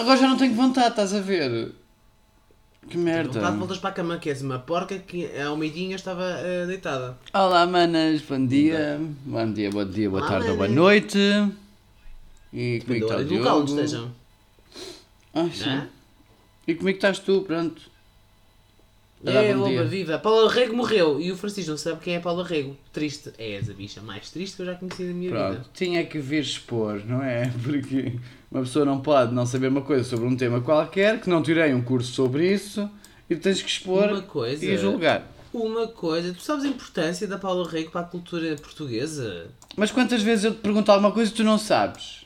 Agora já não tenho vontade, estás a ver? Que Vontade, merda. voltas para a cama, que és uma porca que ao meio-dia estava eh, deitada. Olá, manas, bom dia. Bom dia, bom dia, boa Olá, tarde ou boa noite. E comigo está o do local onde Diogo. estejam. Ah, sim. Né? E comigo estás tu, pronto. A É, bom dia. oba, viva. Paulo Arrego morreu e o Francisco não sabe quem é Paulo Arrego. Triste. És a bicha mais triste que eu já conheci na minha Pronto, vida. tinha que vir expor, não é? Porque uma pessoa não pode não saber uma coisa sobre um tema qualquer, que não tirei um curso sobre isso, e tu tens que expor coisa- e julgar. Uma coisa, tu sabes a importância da Paulo Arrego para a cultura portuguesa? Mas quantas vezes eu te pergunto alguma coisa e tu não sabes?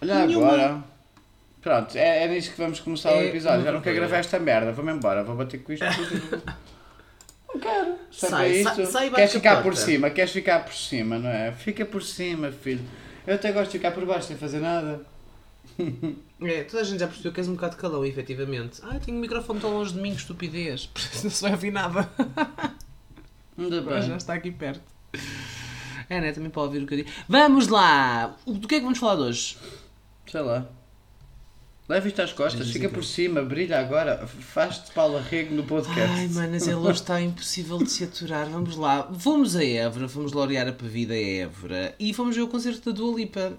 Olha Nenhuma. agora. Pronto, é, é nisto que vamos começar o É episódio. Já não quero gravar esta merda, vou-me embora, vou bater com isto. não quero. Só Sai, sai- isto. sai Queres ficar por porta. cima, queres ficar por cima, não é? Fica por cima, filho. Eu até gosto de ficar por baixo sem fazer nada. É, toda a gente já percebeu que és um bocado calão, efetivamente. Ah, tenho o microfone tão longe de mim, que estupidez. Não se vai ouvir nada. Ainda Mas já bem. está aqui perto. É, né? Também pode ouvir o que eu digo. Vamos lá! Do que é que vamos falar de hoje? Sei lá. Leva isto às costas, Diz fica então. por cima, brilha agora. Faz-te Paulo Arrego no podcast. Ai, manas, ele hoje está impossível de se aturar. Vamos lá. Fomos a Évora, fomos laurear a Pavida a Évora e fomos ver o concerto da Dua Lipa.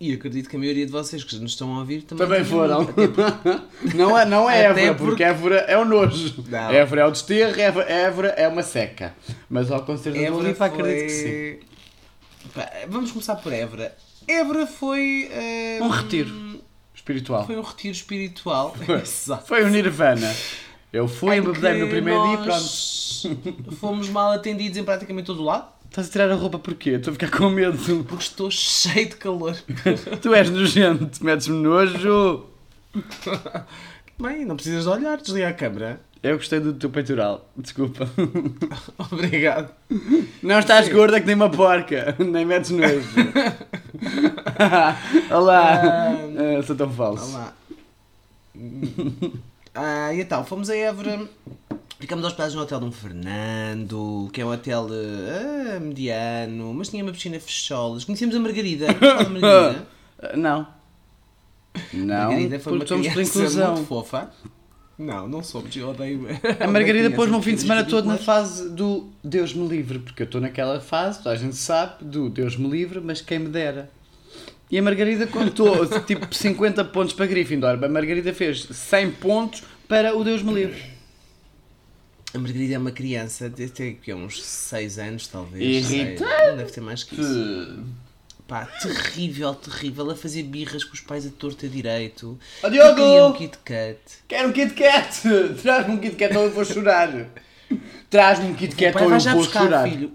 E acredito que a maioria de vocês que nos estão a ouvir também, Também foram. Porque- Não é, não é Évora, porque- porque Évora é o nojo. Não. Évora é o desterro, Évora, é uma seca. Mas ao concerto Dua Évora Lipa acredito que sim. Pá, Vamos começar por Évora. Évora foi. eh, Um retiro espiritual. Foi um retiro espiritual. Foi. Foi o Nirvana. Eu fui, Em embebedei no primeiro dia e pronto. Fomos mal atendidos em praticamente todo o lado. Estás a tirar a roupa porquê? Estou a ficar com medo. Porque estou cheio de calor. tu és nojento, metes-me nojo. Bem, não precisas de olhar, desliga a câmera. Eu gostei do teu peitoral, desculpa. Obrigado. Não estás gorda que nem uma porca, nem metes nojo. Olá, Ah, sou tão falso. Olá. Ah, e então, fomos a Évora. Ficamos hospedados no hotel Dom Fernando, que é um hotel ah, mediano, mas tinha uma piscina fecholas. Conhecemos a Margarida. Da Margarida? Não. Não, Margarida foi uma somos criança inclusão. muito fofa. Não, não somos, eu odeio. A Margarida pôs-me um fim de semana todo na fase do Deus me livre, porque eu estou naquela fase, toda a gente sabe, do Deus me livre, mas quem me dera. E a Margarida contou tipo 50 pontos para Gryffindor. A Margarida fez 100 pontos para o Deus me livre. A Margarida é uma criança, deve ter que, uns 6 anos talvez. Irritante. deve ter mais que isso. Pá, terrível, terrível. A fazer birras com os pais a torta direito. Ó, Diogo! Queria um Kit Kat. Quero um Kit Kat! Traz-me um Kit Kat ou eu vou chorar. Traz-me um Kit Kat ou eu vou buscar, chorar. filho.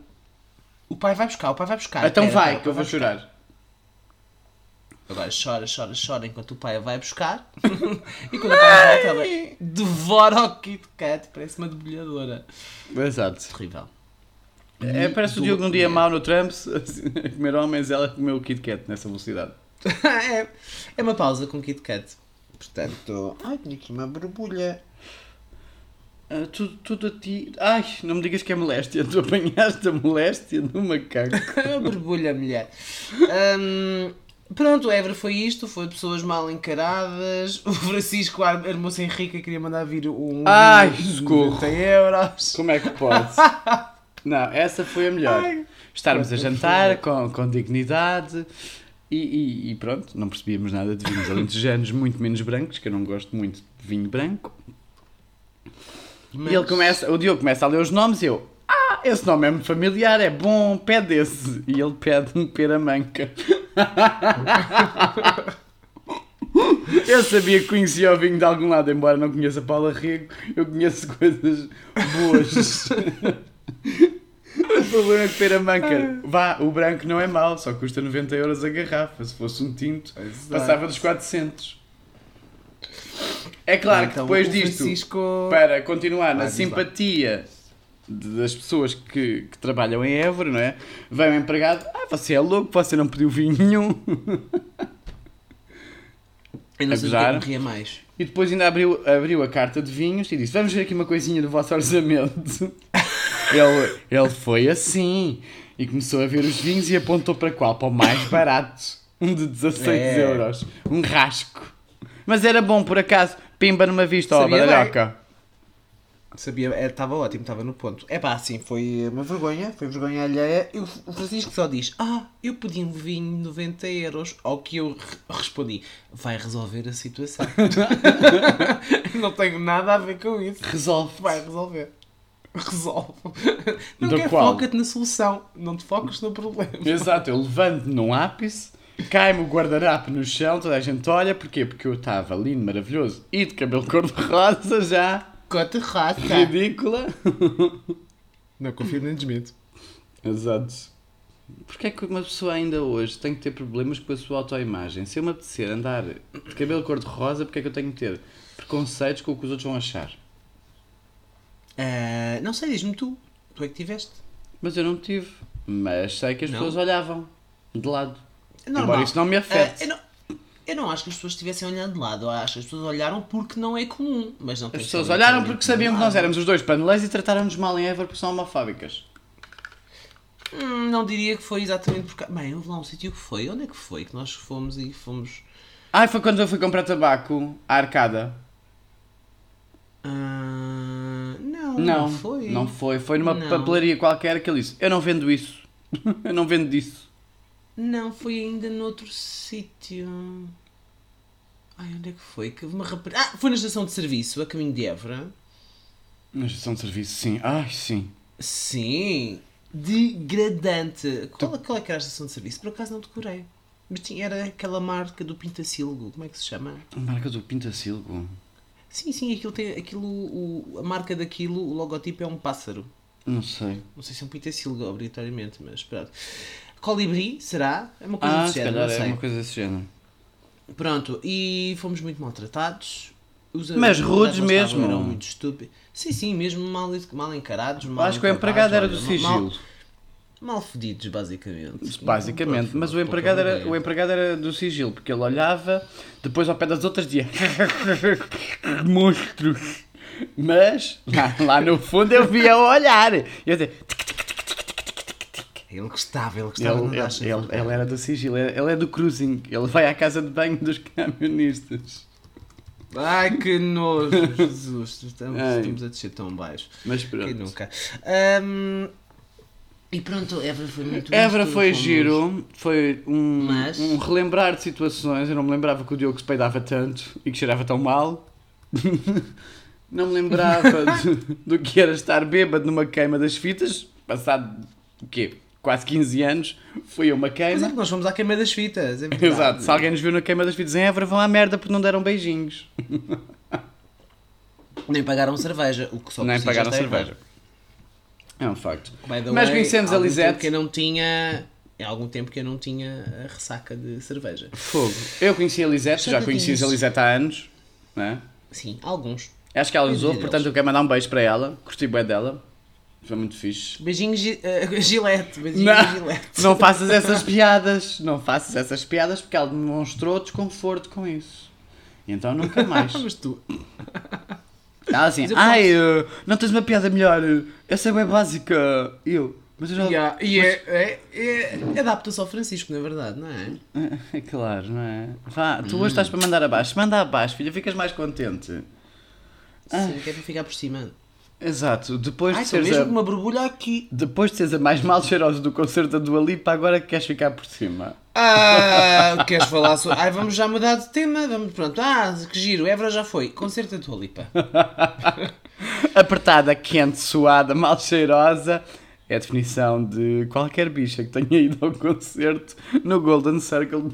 O pai vai buscar, o pai vai buscar. Então Espera, vai, que eu vou chorar. Agora chora, chora, chora enquanto o pai a vai buscar. e quando o pai volta, ela devora o Kit Kat. Parece uma debulhadora. Exato. Terrível. É, parece o Diogo num dia mau no Trumps, assim, a comer homens, ela comeu o Kit Kat nessa velocidade. é, é uma pausa com Kit Kat. Portanto, ai, tinha aqui uma borbulha. Ah, tudo, tudo a ti. Ai, não me digas que é moléstia. Tu apanhaste a moléstia do macaco. borbulha, mulher. Hum, pronto, o Évora foi isto. Foi pessoas mal encaradas. O Francisco ar- armou-se em rica e queria mandar vir um. Ai, socorro. 90 euros. Como é que pode? Não, essa foi a melhor. Ai. Estarmos a jantar com, com dignidade e, e- e pronto, não percebíamos nada de vinhos alentejanos, muito menos brancos, que eu não gosto muito de vinho branco. Mas- E ele começa, o Diogo começa a ler os nomes e eu, ah, esse nome é-me familiar, é bom, pede esse. E ele pede-me peramanca. Eu sabia que conhecia o vinho de algum lado, embora não conheça Paula Rego, eu conheço coisas boas. O problema é que peramanca, vá, o branco não é mau, só custa 90 euros a garrafa. Se fosse um tinto, Exato. passava dos 400. É claro que Então, depois o disto, Francisco- para continuar na simpatia das pessoas que, que trabalham em Évora, não é? Vem o empregado, ah, você é louco, você não pediu vinho nenhum. Eu não sei Apesar- é que mais. E depois ainda abriu, abriu a carta de vinhos e disse: Vamos ver aqui uma coisinha do vosso orçamento. ele, ele foi assim e começou a ver os vinhos e apontou para qual? Para o mais barato. Um de 16 É. euros. Um rasco. Mas era bom, por acaso. Pimba numa vista, ó, bem. badalhoca. Sabia, estava ótimo, estava no ponto. É pá, assim, foi uma vergonha, foi vergonha alheia. E o Francisco só diz: Ah, eu pedi um vinho de 90 euros. Ao que eu re- respondi: Vai resolver a situação. Não tenho nada a ver com isso. Resolve. Vai resolver. Resolve. Não Do quer qual? foca-te na solução, não te focas no problema. Exato, eu levanto num ápice, cai-me o guardanapo no chão, toda a gente olha. Porquê? Porque eu estava lindo, maravilhoso e de cabelo cor-de-rosa já. Cota raça. Ridícula. Não confio nem desmito. Exato. Porquê é que uma pessoa ainda hoje tem que ter problemas com a sua autoimagem? Se eu me apetecer andar de cabelo cor-de-rosa, porquê é que eu tenho que ter preconceitos com o que os outros vão achar? Ah, não sei, diz-me tu. Tu é que tiveste. Mas eu não tive. Mas sei que as Não? pessoas olhavam de lado. Normal. Embora isso não me afete. Ah, eu, não, acho que as pessoas estivessem olhando de lado. Eu acho que as pessoas olharam porque não é comum. Mas não As pessoas olharam porque sabiam que nós éramos os dois paneleiros e trataram-nos mal em Évora porque são homofóbicas. Hum, não diria que foi exatamente porque. Bem, houve lá um sítio que foi. Onde é que foi que nós fomos e fomos. Ai, foi quando eu fui comprar tabaco à arcada. Ah, não, Não, não foi. Não foi. Foi numa Não. papelaria qualquer que ele disse: Eu não vendo isso. eu não vendo disso. Não, foi ainda noutro sítio. Ai, onde é que foi? Que uma rapariga. Ah, foi na estação de serviço, a caminho de Évora. Na gestão de serviço, sim. Ai, sim. Sim, degradante. Qual, qual é que era a estação de serviço? Por acaso não decorei. Mas tinha, era aquela marca do Pintacilgo, como é que se chama? A marca do Pintacilgo. Sim, sim, aquilo tem, aquilo, o, a marca daquilo, o logotipo é um pássaro. Não sei. Não sei se é um Pintacilgo, obrigatoriamente, mas pronto. Colibri, será? É uma coisa Ah, desse se género, é uma coisa desse género. Pronto, e fomos muito maltratados. Os Mas rudes mesmo. Eram muito estúpidos. Sim, sim, mesmo mal, mal encarados. Mal acho que o empregado era do mal- sigilo. Mal fedidos, basicamente. Basicamente. Não, Mas o empregado, era, o empregado era do sigilo, porque ele olhava, depois ao pé das outras dizia monstros. Mas lá, lá no fundo eu via o olhar. Eu dizia, Ele gostava, ele gostava ele, de ele, sem ele, vergonha. ele era do sigilo, ele ele é do cruising. Ele vai à casa de banho dos camionistas. Ai que nojo, Jesus, estamos, estamos a descer tão baixo. Mas Quem pronto. nunca? Ahm, e pronto, Évora foi muito Évora foi giro, foi um, Mas- um relembrar de situações. Eu não me lembrava que o Diogo se peidava tanto e que cheirava tão mal. não me lembrava do, do que era estar bêbado numa queima das fitas. Passado o quê? Quase 15 anos, fui a uma Mas é queima. que nós fomos à queima das fitas, é verdade. Exato, se alguém nos viu na queima das fitas em Évora, vão à merda porque não deram beijinhos. Nem pagaram cerveja, o que só Nem pagaram está cerveja. É um facto. Mas way, conhecemos a tempo que não tinha... Há algum tempo que eu não tinha a ressaca de cerveja. Fogo. Eu conheci a Lisete, já conheci a Lisete há anos. Não é? Sim, alguns. Acho que ela nos ouve, portanto eu quero mandar um beijo para ela. Curti bem dela. Foi muito fixe. Beijinhos eh, Gilete, beijinhos Não, Gilete. não faças essas piadas. Não faças essas piadas porque ela demonstrou desconforto com isso. E então nunca mais. Mas tu... Ela assim, ai, eh, não tens uma piada melhor. eh, Essa é bem básica. Eu, mas eu já. Yeah, e é, é, é, adapta-se ao Francisco, na verdade, não é? É claro, não é? Vá, tu hoje estás para mandar abaixo. Manda abaixo, filha, ficas mais contente. Ah. Sim, que é para ficar por cima. Exato, depois Ai, de seres mesmo a... uma borbulha aqui. Depois de seres a mais mal cheirosa do concerto da Dua Lipa, agora que queres ficar por cima. Ah, queres falar sobre... Ai, vamos já mudar de tema. Vamos, pronto. Ah, que giro. Évora já foi. Concerto da tua lipa. Apertada, quente, suada, mal cheirosa é a definição de qualquer bicha que tenha ido ao concerto no Golden Circle.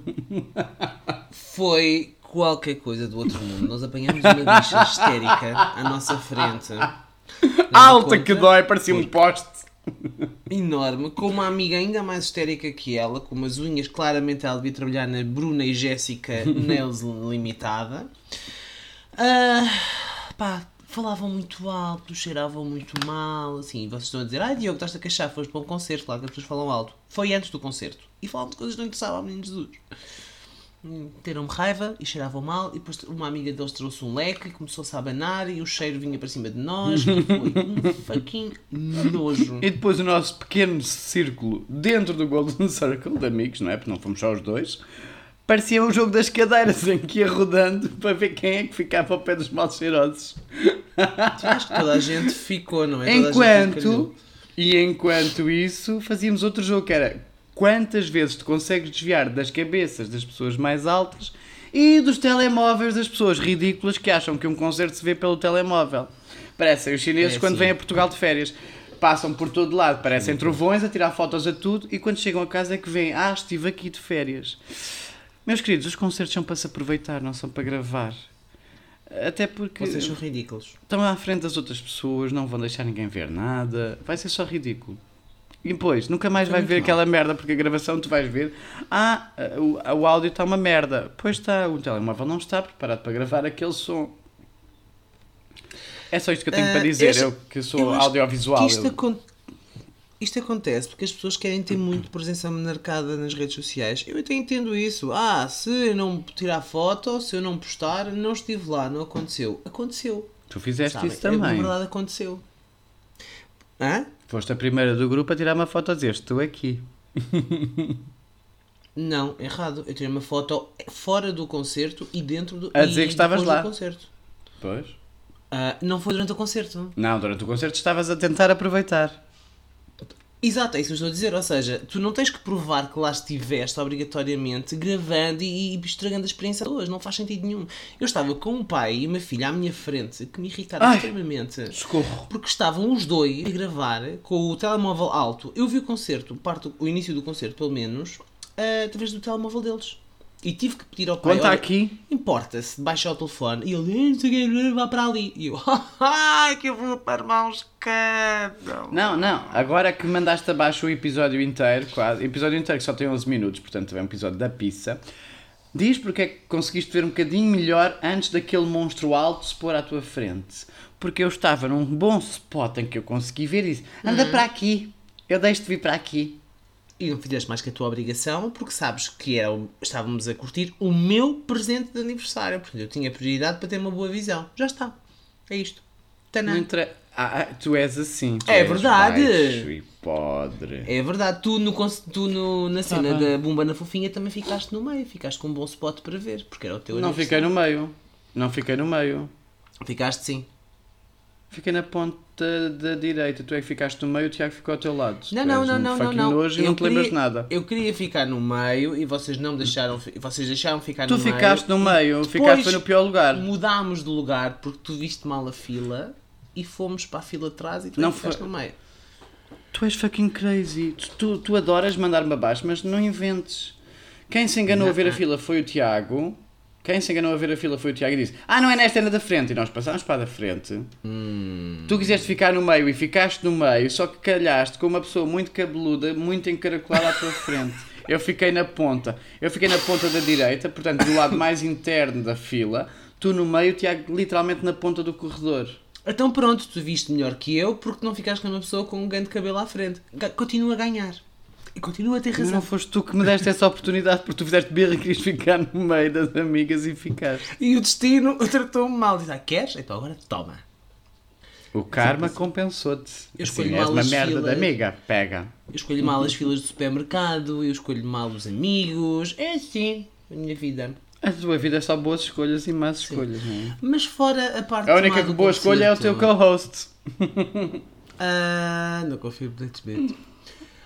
Foi qualquer coisa do outro mundo. Nós apanhamos uma bicha histérica à nossa frente. Alta que conta? dói, parecia um poste. enorme, com uma amiga ainda mais histérica que ela, com umas unhas, claramente ela devia trabalhar na Bruna e Jéssica Nails Limitada. Ah, pá, falavam muito alto, cheiravam muito mal, assim, vocês estão a dizer, ai Diogo, estás a queixar, foste para um concerto, claro que as pessoas falam alto. Foi antes do concerto. E falavam de coisas que não interessavam ao menino Jesus. Hum, Teram-me raiva e cheiravam mal, e depois uma amiga deles trouxe um leque e começou-se a abanar e o cheiro vinha para cima de nós e foi um fucking nojo. E depois o nosso pequeno círculo dentro do Golden Circle de amigos, não é? Porque não fomos só os dois. parecia um jogo das cadeiras em que ia rodando para ver quem é que ficava ao pé dos mal cheirosos. Acho que toda a gente ficou, não é? Toda Enquanto, e enquanto isso, fazíamos outro jogo que era quantas vezes tu consegues desviar das cabeças das pessoas mais altas e dos telemóveis das pessoas ridículas que acham que um concerto se vê pelo telemóvel. Parecem os chineses É, quando vêm a Portugal de férias. Passam por todo lado, parecem trovões a tirar fotos a tudo e quando chegam a casa é que vêm, ah, estive aqui de férias. Meus queridos, os concertos são para se aproveitar, não são para gravar. Até porque Vocês são ridículos. estão à frente das outras pessoas, não vão deixar ninguém ver nada, vai ser só ridículo. E depois, nunca mais Foi vai ver mal. aquela merda, porque a gravação tu vais ver, ah, o, o áudio está uma merda. Pois está, o telemóvel não está preparado para gravar aquele som. É só isto que eu tenho Ah, para dizer, esse- eu que sou eu audiovisual. Que isto, eu- acon- isto acontece porque as pessoas querem ter muito presença marcada nas redes sociais. Eu até entendo isso. Ah, se eu não tirar foto, se eu não postar, não estive lá, não aconteceu. Aconteceu. Tu fizeste sabem? isso É, Na também. verdade aconteceu. Hã? Foste a primeira do grupo a tirar uma foto a dizer, estou aqui. Não, errado. Eu tirei uma foto fora do concerto e dentro do A dizer e que estavas lá. do concerto. Pois. Ah, não foi durante o concerto. Não, durante o concerto estavas a tentar aproveitar. Exato, é isso que eu estou a dizer. Ou seja, tu não tens que provar que lá estiveste obrigatoriamente gravando e, e estragando a experiência de hoje. Não faz sentido nenhum. Eu estava com um pai e uma filha à minha frente que me irritaram Ai. extremamente. Socorro. Porque estavam os dois a gravar com o telemóvel alto. Eu vi o concerto, parte, o início do concerto pelo menos, ah, através do telemóvel deles. E tive que pedir ao pai. Conta "Olha, aqui. Importa-se, baixa o telefone. E ele, "Eh, não sei o vá para ali. E eu, ai, que eu vou para um escândalo. Não, não. Agora que mandaste abaixo o episódio inteiro, quase, episódio inteiro que só tem 11 minutos, portanto é um episódio da pizza, diz porque é que conseguiste ver um bocadinho melhor antes daquele monstro alto se pôr à tua frente. Porque eu estava num bom spot em que eu consegui ver e disse, anda para aqui, eu deixo-te vir para aqui. E não fizeste mais que a tua obrigação, porque sabes que era, o- estávamos a curtir o meu presente de aniversário. Portanto, eu tinha prioridade para ter uma boa visão. Já está. É isto. Não entra... Ah, ah, tu és assim. tu É és verdade. baixo e podre. É verdade, tu, no, tu no- na cena Ah, da Bumba na Fofinha também ficaste no meio, ficaste com um bom spot para ver, porque era o teu Não fiquei no meio. Não fiquei no meio. Ficaste sim. Fiquei na ponta da direita. Tu é que ficaste no meio, o Tiago ficou ao teu lado. Não, Tu não, não, um não, não, não. nojo e Eu não te lembras de queria- nada. Eu queria ficar no meio e vocês não deixaram, vocês deixaram ficar Tu no meio. ficaste no meio, E ficaste no pior lugar. Mudámos de lugar porque tu viste mal a fila e fomos para a fila de trás e tu Não não ficaste foi- no meio. Tu és fucking crazy. Tu, tu, tu adoras mandar-me abaixo, mas não inventes. Quem se enganou a ver a fila foi o Tiago. Quem se enganou a ver a fila foi o Tiago e disse: Ah, não é nesta, é na da frente. E nós passámos para a da frente. Hum. Tu quiseste ficar no meio e ficaste no meio, só que calhaste com uma pessoa muito cabeluda, muito encaracolada à tua frente. Eu fiquei na ponta. Eu fiquei na ponta da direita, portanto, do lado mais interno da fila. Tu no meio, o Tiago literalmente na ponta do corredor. Então pronto, tu viste melhor que eu porque não ficaste com uma pessoa com um grande cabelo à frente. Continua a ganhar. E continua a ter razão. não foste tu que me deste essa oportunidade porque tu fizeste birra e querias ficar no meio das amigas e ficaste. E o destino tratou-me mal. Diz, ah, queres? Então agora toma. O karma compensou-te. Eu escolho Assim, és mal uma as merda filas. de amiga. Pega. Eu escolho mal as filas do supermercado, eu escolho mal os amigos. É assim a minha vida. A tua vida é só boas escolhas e más escolhas, não é? Mas fora a parte A única boa escolha é o teu co-host. Ah, não confio no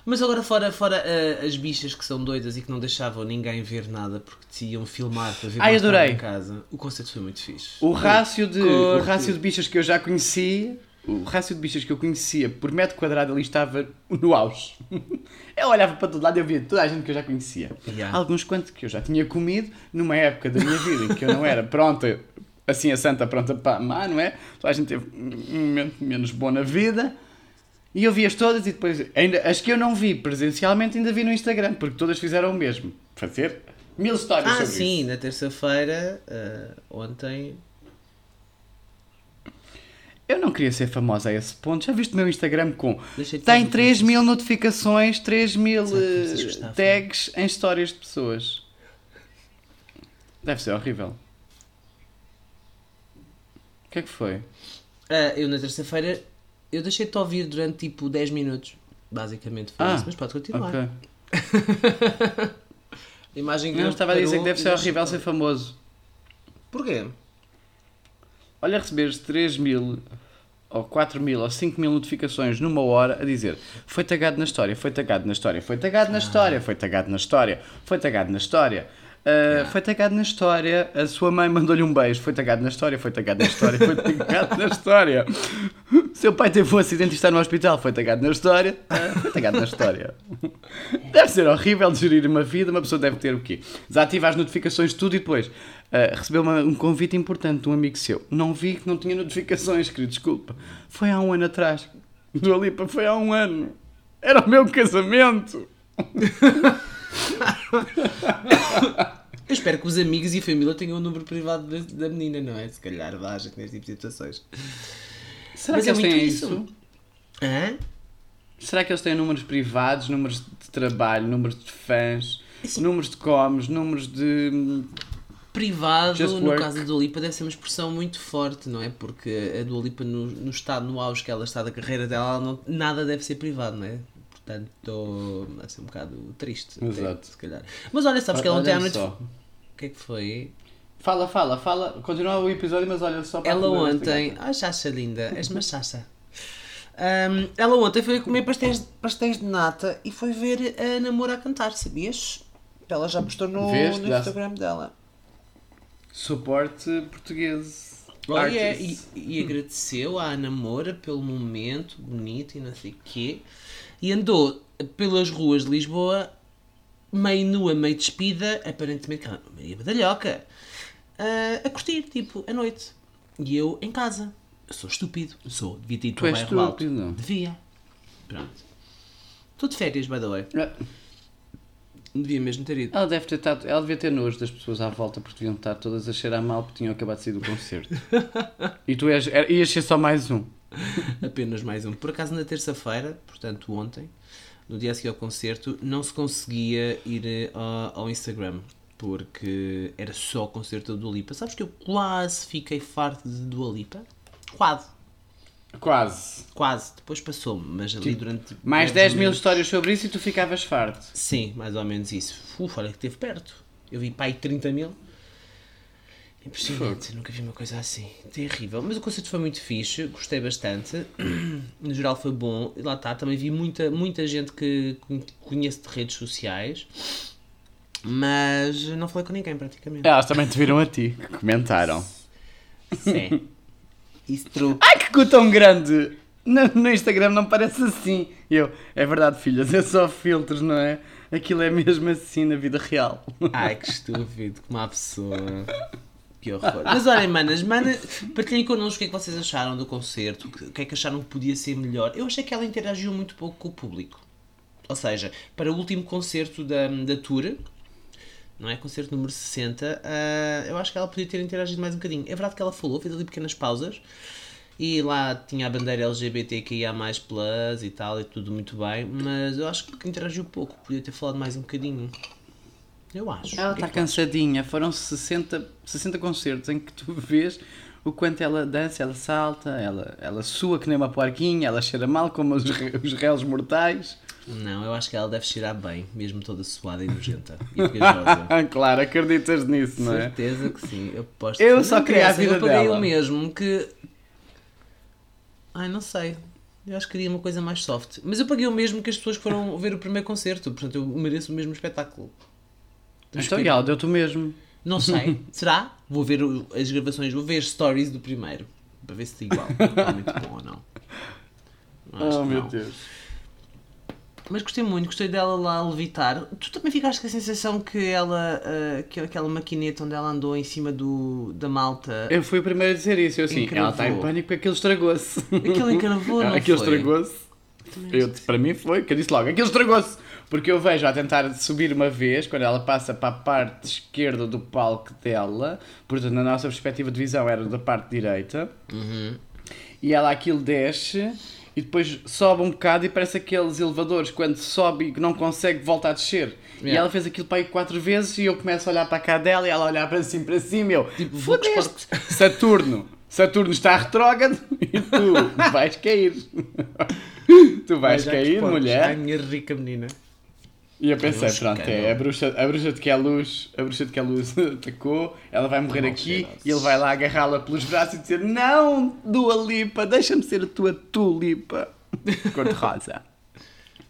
Mas agora fora, fora ah, as bichas que são doidas e que não deixavam ninguém ver nada porque decidiam filmar para ver Ai, adorei. em casa. O concerto foi muito fixe. O rácio, de, o rácio de bichas que eu já conhecia, o rácio de bichas que eu conhecia por metro quadrado ali estava no auge. Eu olhava para todo lado e eu via toda a gente que eu já conhecia. Yeah. Alguns quantos que eu já tinha comido numa época da minha vida em que eu não era pronta, assim a santa pronta para amar, não é? Toda a gente teve um momento menos bom na vida. E eu vi-as todas e depois, ainda, as que eu não vi presencialmente, ainda vi no Instagram, porque todas fizeram o mesmo. Fazer mil histórias Ah, sobre sim, isso. na terça-feira, ah, ontem. Eu não queria ser famosa a esse ponto. Já viste o meu Instagram com. Tem ser 3 mil notificações, 3 mil eh, tags em histórias de pessoas. Deve ser horrível. O que é que foi? Ah, eu na terça-feira, eu deixei-te ouvir durante tipo 10 minutos. Basicamente foi Ah, isso, mas pode continuar. Ok. A imagem que Não, estava a dizer que deve ser horrível ser famoso. Porquê? Olha, receberes 3 mil, ou 4 mil, ou 5 mil notificações numa hora a dizer foi tagado na história, foi tagado na história, foi tagado na história, foi tagado na história, foi tagado na história. ah, Foi tagado na história, a sua mãe mandou-lhe um beijo. Foi tagado na história, foi tagado na história, foi tagado na história. Seu pai teve um acidente e está no hospital. Foi tagado na história, foi tagado na história. Deve ser horrível gerir uma vida. Uma pessoa deve ter o quê? Desativa as notificações, tudo e depois ah, recebeu uma- um convite importante de um amigo seu. Não vi que não tinha notificações, querido, desculpa. Foi há um ano atrás. Do Alipa foi há um ano. Era o meu casamento. Eu espero que os amigos e a família tenham o número privado da, menina, não é? Se calhar dá gente neste tipo de situações. Será Mas que é eles muito têm isso. isso? Hã? Será que eles têm números privados, números de trabalho, números de fãs, Isso- números de comes, números de. Privado, Just no work. caso da Dua Lipa, deve ser uma expressão muito forte, não é? Porque a Dua Lipa, no, no estado, no auge que ela está da carreira dela, ela não- nada deve ser privado, não é? Portanto, vai ser um bocado triste. até, Exato. se calhar. Mas olha, sabes que ela ontem à noite. O que é que foi? Fala, fala, fala. Continua o episódio, mas olha só para Ela a ontem. Ai, Chacha linda, és uma Chacha. Ahm, ela ontem foi comer pastéis, pastéis de nata e foi ver a Namora a cantar, sabias? Ela já postou no, no Instagram dela. Suporte português. Olha, e, Artist. e agradeceu à Namora pelo momento bonito e não sei o quê. E andou pelas ruas de Lisboa, meio nua, meio despida, aparentemente a Maria Badalhoca, ah, a curtir, tipo, à noite. E eu em casa. Eu sou estúpido. Sou. Devia ter ido para o bairro alto. Devia. Pronto. Estou de férias, by the way. Ah, Devia mesmo ter ido. Ela deve ter estado, ela devia ter nojo das pessoas à volta porque deviam estar todas a cheirar mal porque tinham acabado de sair do concerto. e tu ias, ias ser só mais um. Apenas mais um. Por acaso, na terça-feira, portanto ontem, no dia a seguir ao concerto, não se conseguia ir eh, ao, ao Instagram. Porque era só o concerto da Dua Lipa. Sabes que eu quase fiquei farto de Dua Lipa? Quase. Quase. Quase. Depois passou-me. Mas ali durante... Tipo, Mais breves 10 mil histórias sobre isso e tu ficavas farto. Sim, mais ou menos isso. Uf, olha que esteve perto. Eu vi pai 30 mil. Impressionante, nunca vi uma coisa assim. Terrível. Mas o concerto foi muito fixe, gostei bastante. No geral foi bom. E lá está, também vi muita, muita gente que con- conheço de redes sociais. Mas não falei com ninguém praticamente. Elas também te viram a ti, comentaram. Sim. Isso true. Ai que cu tão grande! No, no Instagram não parece assim. Eu, é verdade, filhas, é só filtros, não é? Aquilo é mesmo assim na vida real. Ai que estúpido, como uma pessoa. Que horror. Mas olhem, manas, mana, partilhem connosco o que é que vocês acharam do concerto, o que o que é que acharam que podia ser melhor. Eu achei que ela interagiu muito pouco com o público. Ou seja, para o último concerto da, da tour, não é? Concerto número 60, ah, eu acho que ela podia ter interagido mais um bocadinho. É verdade que ela falou, fez ali pequenas pausas. E lá tinha a bandeira LGBTQIA+, plus e tal, e tudo muito bem, mas eu acho que interagiu pouco, podia ter falado mais um bocadinho. Eu acho. Ela é está tu achas? cansadinha. Foram 60, 60 concertos em que tu vês o quanto ela dança, ela salta, ela, ela sua que nem uma porquinha, ela cheira mal como os, os réus mortais. Não, eu acho que ela deve cheirar bem, mesmo toda suada e nojenta e pegajosa. claro, acreditas nisso, não é? Certeza que sim, eu aposto. Eu Mas só queria a vida Eu paguei dela. o mesmo que. Ai, não sei. Eu acho que queria uma coisa mais soft. Mas eu paguei o mesmo que as pessoas que foram ver o primeiro concerto, portanto eu mereço o mesmo espetáculo. Então, e ela deu-te o mesmo. Não sei. Será? Vou ver as gravações, vou ver stories do primeiro. Para ver se está igual. É muito bom ou não. Acho que não. Oh, Deus. Mas gostei muito, gostei dela lá a levitar. Tu também ficaste com a sensação que ela, ah, que aquela maquineta onde ela andou em cima do, da malta, Eu fui o primeiro a dizer isso. Eu assim, Encravou. ela está em pânico porque aquilo estragou-se. aquilo encravou, não aquilo estragou-se. Eu, para mim foi, que eu disse logo, aquilo estragou-se. Porque eu vejo a tentar subir uma vez, quando ela passa para a parte esquerda do palco dela, portanto, na nossa perspectiva de visão era da parte direita, Uhum. e ela aquilo desce e depois sobe um bocado e parece aqueles elevadores quando sobe e não consegue voltar a descer. E Yeah. ela fez aquilo para aí quatro vezes e eu começo a olhar para cá dela e ela a olhar para cima para cima e eu, Tipo, fodeste! Saturno! Saturno está retrógrado e tu vais cair. tu vais Já cair, mulher. Ai, minha rica menina. E eu pensei, pronto, é a bruxa, a bruxa de que a luz, a bruxa de que a luz atacou, ela vai morrer aqui e ele vai lá agarrá-la pelos braços e dizer: Não, Dua Lipa, deixa-me ser a tua tulipa. Cor-de-rosa.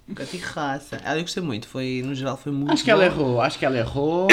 Gato e raça. Ah, eu gostei muito. Foi, no geral, foi muito Acho que ela errou, acho que ela errou.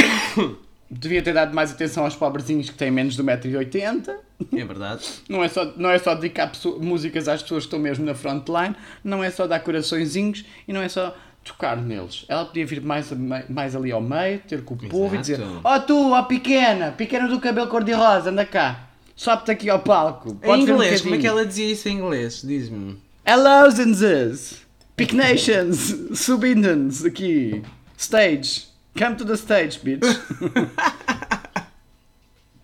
Devia ter dado mais atenção aos pobrezinhos que têm menos de 1,80m. É verdade. Não é só, não é só dedicar músicas às pessoas que estão mesmo na frontline, não é só dar coraçõezinhos e não é só tocar neles. Ela podia vir mais, mais ali ao meio, ter com o povo e dizer. Ó tu, ó pequena, pequena do cabelo cor-de-rosa, anda cá, sobe-te aqui ao palco. Em Podes um inglês, como é que bocadinho." ela dizia isso em inglês? Diz-me. Hello, Zinzes! Pick Nations! Subindens, aqui. Stage. Come to the stage, bitch.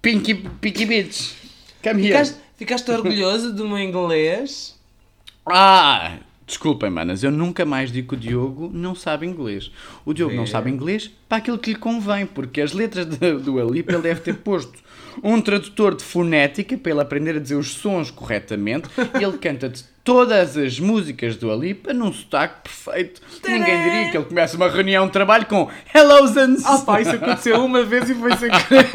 Pinky, Pinky bitch. Come here. Ficaste, ficaste orgulhoso do meu inglês? Ah! Desculpem, manas, eu nunca mais digo que o Diogo não sabe inglês. O Diogo não Vê. sabe inglês para aquilo que lhe convém, porque as letras de- do Alipa ele deve ter posto um tradutor de fonética para ele aprender a dizer os sons corretamente ele canta de todas as músicas do Alipa num sotaque perfeito. Ninguém diria que ele começa uma reunião de trabalho com Hello, Zans! Ah pá, isso aconteceu uma vez e foi sem querer.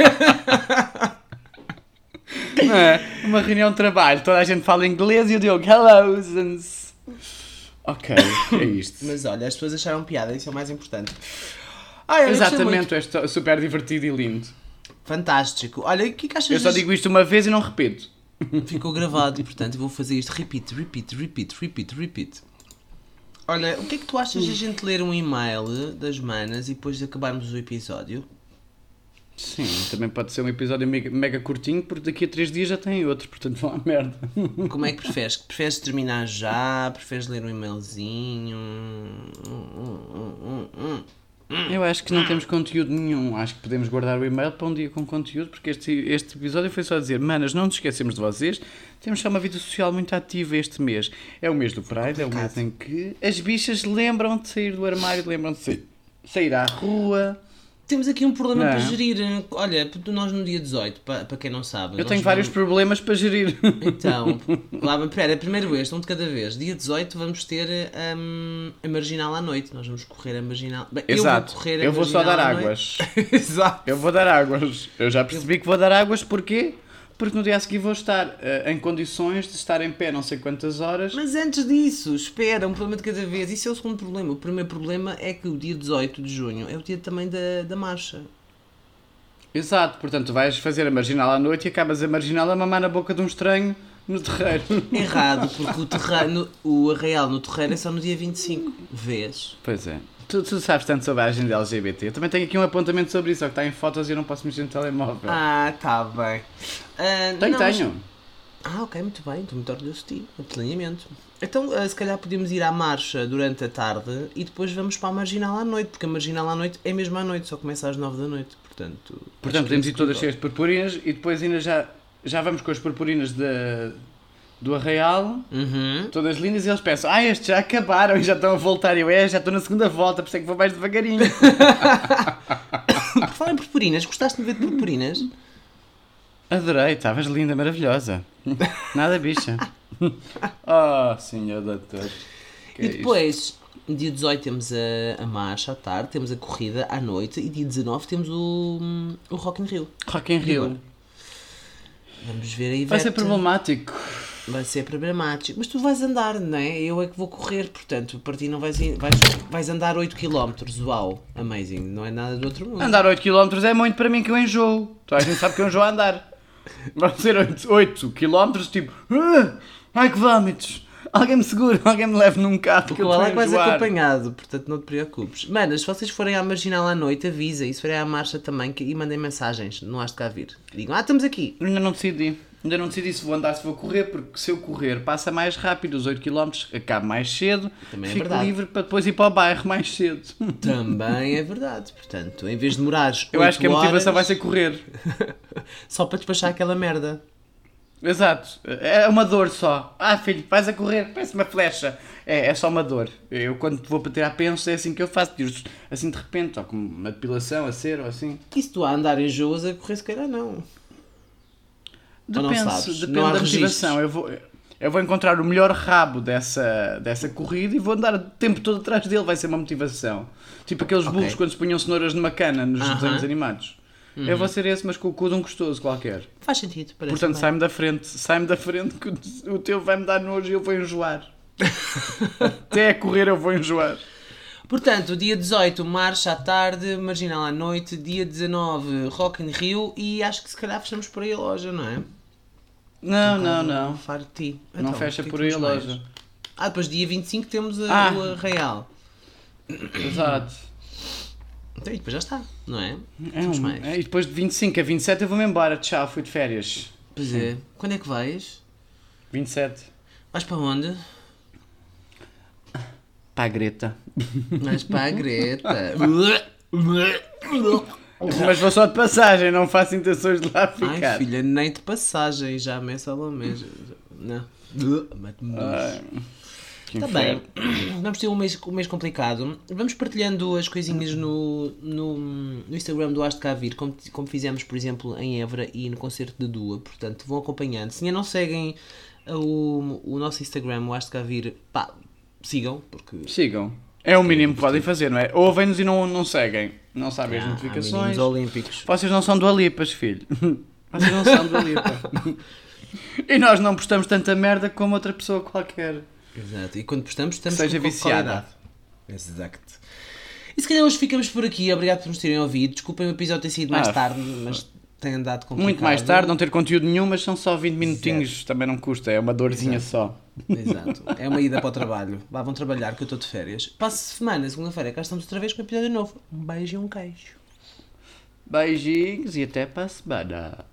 Não é? Uma reunião de trabalho, toda a gente fala inglês e o Diogo Hello, Zans! Ok, é isto. Mas olha, as pessoas acharam piada, isso é o mais importante. Ai, olha, Exatamente, é super divertido e lindo. Fantástico. Olha, o que é que achas Eu só digo isto uma vez e não repito. Ficou gravado e, portanto, vou fazer isto. Repeat, repeat, repeat, repeat, repeat. Olha, o que é que tu achas de a gente ler um e-mail das manas e depois de acabarmos o episódio? Sim, também pode ser um episódio mega, mega curtinho, porque daqui a três dias já tem outro, portanto vão à merda. Como é que preferes? Preferes terminar já? Preferes ler um e-mailzinho? Eu acho que não temos conteúdo nenhum. Acho que podemos guardar o e-mail para um dia com conteúdo, porque este, este episódio foi só dizer: Manas, não nos esquecemos de vocês. Temos só uma vida social muito ativa este mês. É o mês do Pride, é o mês em que as bichas lembram de sair do armário, lembram de sair, sair à rua. Temos aqui um problema Não. para gerir. Olha, nós no dia 18, para, para quem não sabe. Eu tenho vários vamos- problemas para gerir. Então, lá, espera, primeiro este, um de cada vez. Dia 18 vamos ter hum, a Marginal à noite. Nós vamos correr a Marginal. Bem, Exato. Eu vou, correr a Eu vou só dar águas. Exato. Eu vou dar águas. Eu já percebi que vou dar águas, porquê? Porque no dia a seguir vou estar eh, em condições de estar em pé não sei quantas horas. Mas antes disso, espera, um problema de cada vez. Isso é o segundo problema. O primeiro problema é que o dia 18 de junho é o dia também da, da marcha. Exato, portanto vais fazer a marginal à noite e acabas a marginal a mamar na boca de um estranho no terreiro. Errado, porque o, terreiro, o arraial no terreiro é só no dia 25. Vês? Pois é. Tu, tu sabes tanto sobre a agenda LGBT. Eu também tenho aqui um apontamento sobre isso, só que está em fotos e eu não posso mexer no telemóvel. Ah, tá bem. Ah, tenho, não, mas- tenho. Ah, ok, muito bem, estou muito orgulhoso de ti, alinhamento. Então, ah, se calhar podíamos ir à marcha durante a tarde e depois vamos para a marginal à noite, porque a marginal à noite é mesmo à noite, só começa às 9 da noite, portanto. Portanto, podemos é ir todas possível. cheias de purpurinas e depois ainda já, já vamos com as purpurinas da, do Arraial. Uhum. Todas lindas e eles pensam, ah, estes já acabaram e já estão a voltar. Eu, é, já estou na segunda volta, por isso é que vou mais devagarinho. Por falar em purpurinas, gostaste de ver de purpurinas? Adorei, estavas linda, maravilhosa. Nada bicha. oh, senhor doutor. Que e é isto? depois, dia 18 temos a, a marcha à tarde, temos a corrida à noite e dia 19 temos o, o Rock in Rio. Rock in Rio. Vamos ver aí Vai ser problemático. Vai ser problemático. Mas tu vais andar, não é? Eu é que vou correr, portanto, para ti não vais, vais, vais andar 8km. Uau, amazing. Não é nada do outro mundo. Andar 8km é muito para mim que eu enjoo. Toda a gente sabe que eu enjoo a andar. Vão ser 8, km, tipo, "Ah, ai que vómitos. Alguém me segura, alguém me leve num carro que Porque eu lá é enjoar. acompanhado, portanto não te preocupes. Manas, se vocês forem à marginal à noite, avisa. E se forem à marcha também que, e mandem mensagens. Não has de cá vir. Digam, ah, estamos aqui. Ainda não decidi. Ainda não decidi se vou andar, se vou correr, porque se eu correr passa mais rápido, os 8km acabo mais cedo, Também é fico verdade. livre para depois ir para o bairro mais cedo. Também é verdade. Portanto, em vez de demorares Eu acho que a 8 motivação vai ser correr. Só para despachar aquela merda. Exato. É uma dor só. Ah, filho, vais a correr, parece uma flecha. É, é só uma dor. Eu quando vou para tirar pensos é assim que eu faço. Tiro assim de repente, ou com uma depilação, a cera ou assim. E se tu a andar em Joas a correr, se calhar não. Ou não Depende, sabes? depende Não da motivação. Eu vou, Eu vou encontrar o melhor rabo dessa, dessa corrida e vou andar o tempo todo atrás dele, vai ser uma motivação. Tipo aqueles Ok. burros quando se punham cenouras numa cana nos Aham. Uhum. desenhos animados. Eu vou ser esse, mas com o cu de um gostoso qualquer. Faz sentido, parece Portanto, sai-me da frente, sai-me da frente que o- teu vai-me dar nojo e eu vou enjoar. Até a correr eu vou enjoar. Portanto, dia 18, marcha à tarde, marginal à noite, dia 19, Rock in Rio e acho que se calhar fechamos por aí a loja, não é? Não, não, não. Faro ti. Não Então, fecha o que é por aí a temos mais? loja. Ah, depois dia 25 temos a Ah. Rua Real. Exato. Então, e depois já está, não é? É um- é, e depois de 25 a 27 eu vou-me embora. Tchau, fui de férias. Pois é. Quando é que vais? 27. Vais para onde? Para a Greta. Vais para a Greta. Mas vou só de passagem, não faço intenções de lá Ai, ficar. filha, nem de passagem, já me Salomé. já- Não. Mete-me nojo. Que Está bem, vamos ter um mês, um mês complicado. Vamos partilhando as coisinhas no, no, no Instagram do Aste Cá Vir, como, como fizemos, por exemplo, em Évora e no concerto de Dua. Portanto, vão acompanhando. Se ainda não seguem o, o nosso Instagram, o Aste Cá Vir, pá, sigam, porque Sigam. É o mínimo que podem fazer, não é? Ouvem-nos e não, não seguem. Não sabem as há- há notificações. olímpicos. Vocês não são do Alipas, filho. Vocês não são do Alipa. e nós não postamos tanta merda como outra pessoa qualquer. Exato. E quando postamos, estamos Seja com viciada. qualidade. Exato. E se calhar hoje ficamos por aqui. Obrigado por nos terem ouvido. Desculpem o episódio ter sido mais Ah, tarde, mas tem andado complicado. Muito mais tarde, não ter conteúdo nenhum, mas são só 20 minutinhos, também não custa, é uma dorzinha só. Exato. É uma ida para o trabalho. Vá, vão trabalhar que eu estou de férias. Passo semana, segunda-feira, cá estamos outra vez com um episódio novo. Um beijo e um queijo. Beijinhos e até para a semana.